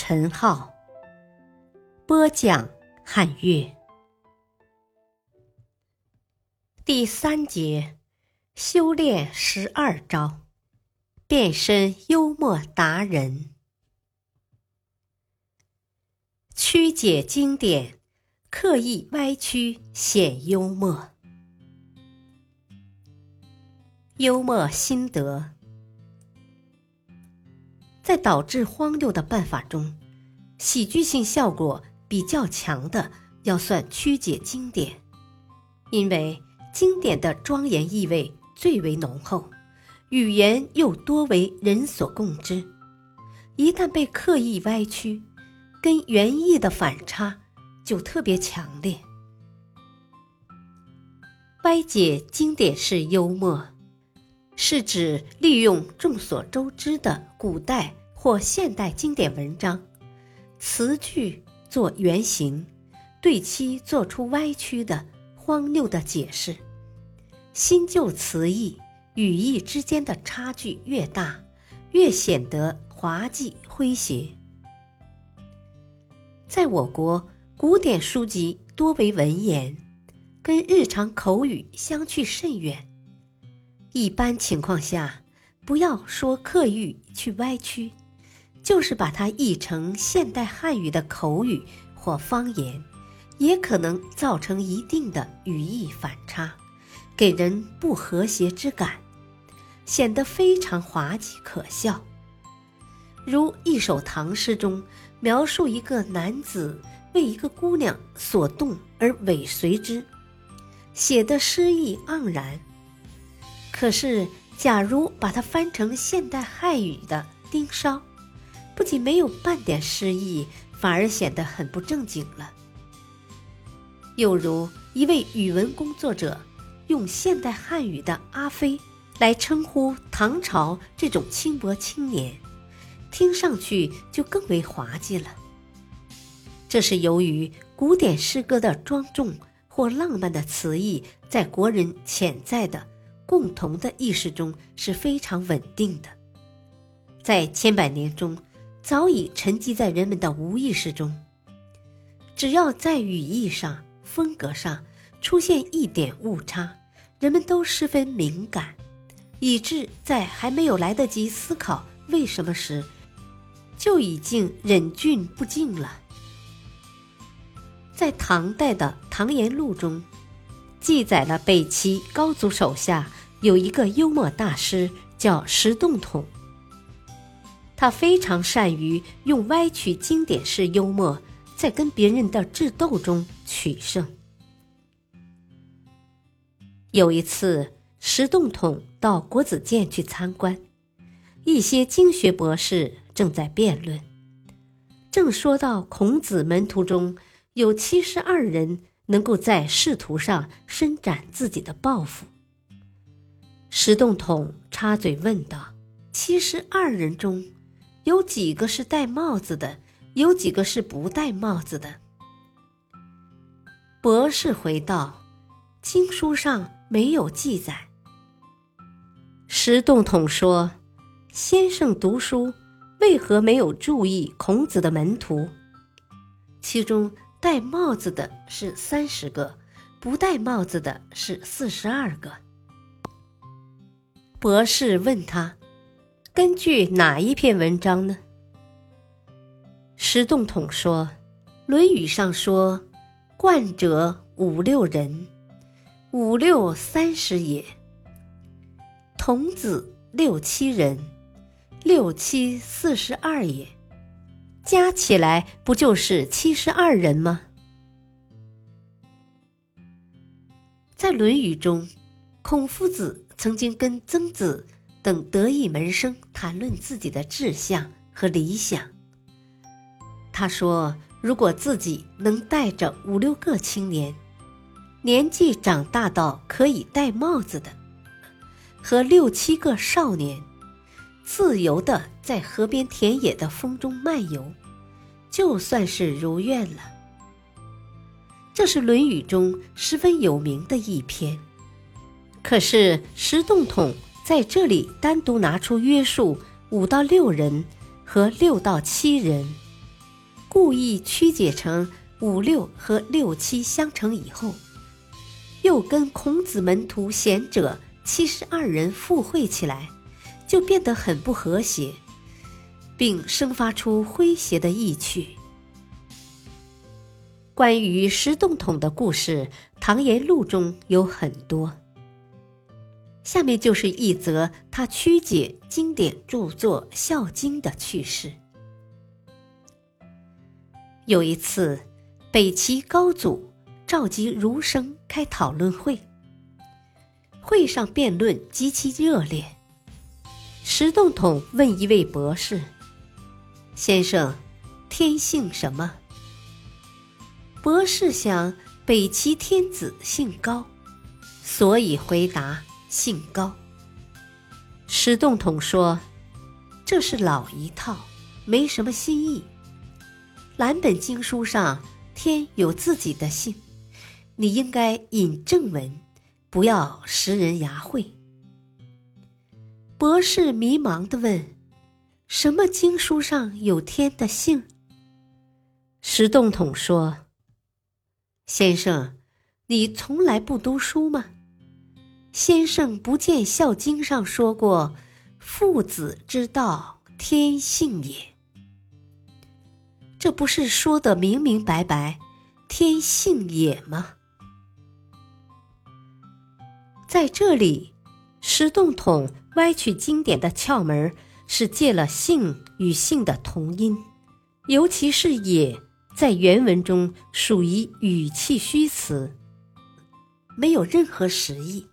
陈浩，播讲汉乐。第三节，修炼十二招，变身幽默达人，曲解经典，刻意歪曲显幽默。幽默心得，在导致荒谬的办法中，喜剧性效果比较强的要算曲解经典，因为经典的庄严意味最为浓厚，语言又多为人所共知，一旦被刻意歪曲，跟原意的反差就特别强烈。歪解经典式幽默。是指利用众所周知的古代或现代经典文章词句做原型，对其做出歪曲的荒谬的解释。新旧词义、语义之间的差距越大，越显得滑稽诙谐。在我国，古典书籍多为文言，跟日常口语相去甚远。一般情况下，不要说刻意去歪曲，就是把它译成现代汉语的口语或方言，也可能造成一定的语义反差，给人不和谐之感，显得非常滑稽可笑。如一首唐诗中描述一个男子为一个姑娘所动而尾随之，写的诗意盎然。可是，假如把它翻成现代汉语的盯梢，不仅没有半点诗意，反而显得很不正经了。又如一位语文工作者用现代汉语的“阿飞”来称呼唐朝这种轻薄青年，听上去就更为滑稽了。这是由于古典诗歌的庄重或浪漫的词意，在国人潜在的。共同的意识中是非常稳定的，在千百年中早已沉积在人们的无意识中。只要在语义上、风格上出现一点误差，人们都十分敏感，以致在还没有来得及思考为什么时，就已经忍俊不禁了。在唐代的《唐言录》中，记载了北齐高祖手下。有一个幽默大师叫石洞统，他非常善于用歪曲经典式幽默，在跟别人的智斗中取胜。有一次，石洞统到国子监去参观，一些经学博士正在辩论，正说到孔子门徒中有七十二人能够在仕途上伸展自己的抱负。石洞统插嘴问道：“七十二人中，有几个是戴帽子的？有几个是不戴帽子的？”博士回道：“经书上没有记载。”石洞统说：“先生读书，为何没有注意孔子的门徒？其中戴帽子的是三十个，不戴帽子的是四十二个。”博士问他：“根据哪一篇文章呢？”石洞统说：“《论语》上说，冠者五六人，五六三十也；童子六七人，六七四十二也。加起来不就是七十二人吗？”在《论语》中，孔夫子。曾经跟曾子等得意门生谈论自己的志向和理想。他说：“如果自己能带着五六个青年，年纪长大到可以戴帽子的，和六七个少年，自由的在河边田野的风中漫游，就算是如愿了。”这是《论语》中十分有名的一篇。可是石洞统在这里单独拿出约束五到六人和六到七人。故意曲解成五六和六七相乘以后，又跟孔子门徒贤者七十二人附会起来，就变得很不和谐，并生发出诙谐的意趣。关于石洞统的故事，《唐言录》中有很多。下面就是一则他曲解经典著作《孝经》的趣事。有一次，北齐高祖召集儒生开讨论会，会上辩论极其热烈。石洞统问一位博士：“先生，天姓什么？”博士想，北齐天子姓高，所以回答姓高。石洞统说：“这是老一套，没什么新意。”蓝本经书上，天有自己的姓，你应该引正文，不要识人牙慧。博士迷茫的问：“什么经书上有天的姓？”石洞统说：“先生，你从来不读书吗？先生不见《孝经》上说过：‘父子之道，天性也。’”这不是说的明明白白，天性也吗？在这里，石洞统歪曲经典的窍门是借了“性”与“性”的同音，尤其是“也”在原文中属于语气虚词，没有任何实意。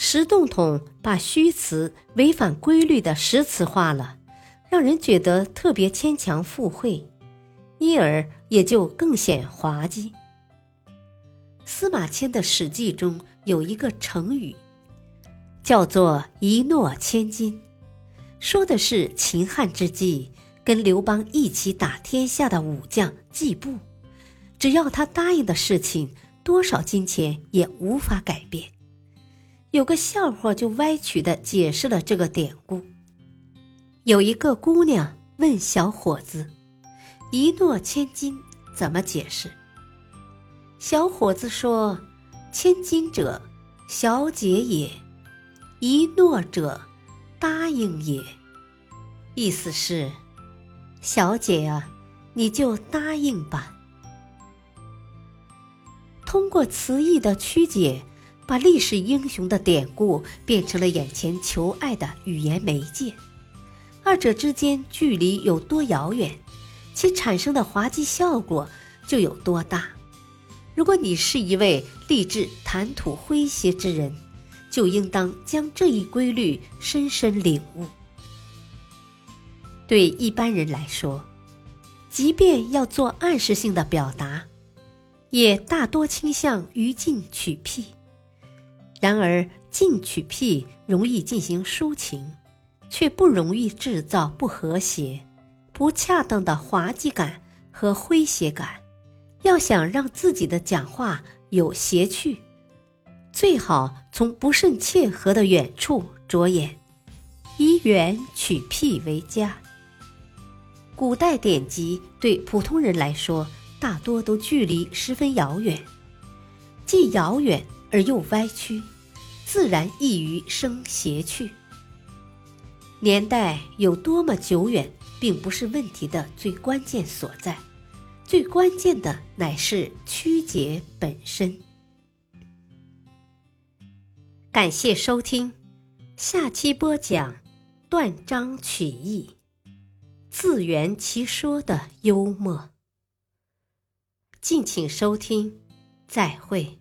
石洞统把虚词违反规律的实词化了，让人觉得特别牵强附会。因而也就更显滑稽。司马迁的《史记》中有一个成语，叫做“一诺千金”，说的是秦汉之际跟刘邦一起打天下的武将季布，只要他答应的事情，多少金钱也无法改变。有个笑话就歪曲的解释了这个典故。有一个姑娘问小伙子。一诺千金怎么解释？小伙子说：“千金者，小姐也；一诺者，答应也。”意思是，小姐啊，你就答应吧。通过词义的曲解，把历史英雄的典故变成了眼前求爱的语言媒介，二者之间距离有多遥远？其产生的滑稽效果就有多大。如果你是一位立志谈吐诙谐之人，就应当将这一规律深深领悟。对一般人来说，即便要做暗示性的表达，也大多倾向于进取辟。然而，进取辟容易进行抒情，却不容易制造不和谐。不恰当的滑稽感和诙谐感，要想让自己的讲话有谐趣，最好从不甚切合的远处着眼，以远取僻为佳。古代典籍对普通人来说，大多都距离十分遥远，既遥远而又歪曲，自然易于生邪趣。年代有多么久远？并不是问题的最关键所在，最关键的乃是曲解本身。感谢收听，下期播讲断章取义、自圆其说的幽默。敬请收听，再会。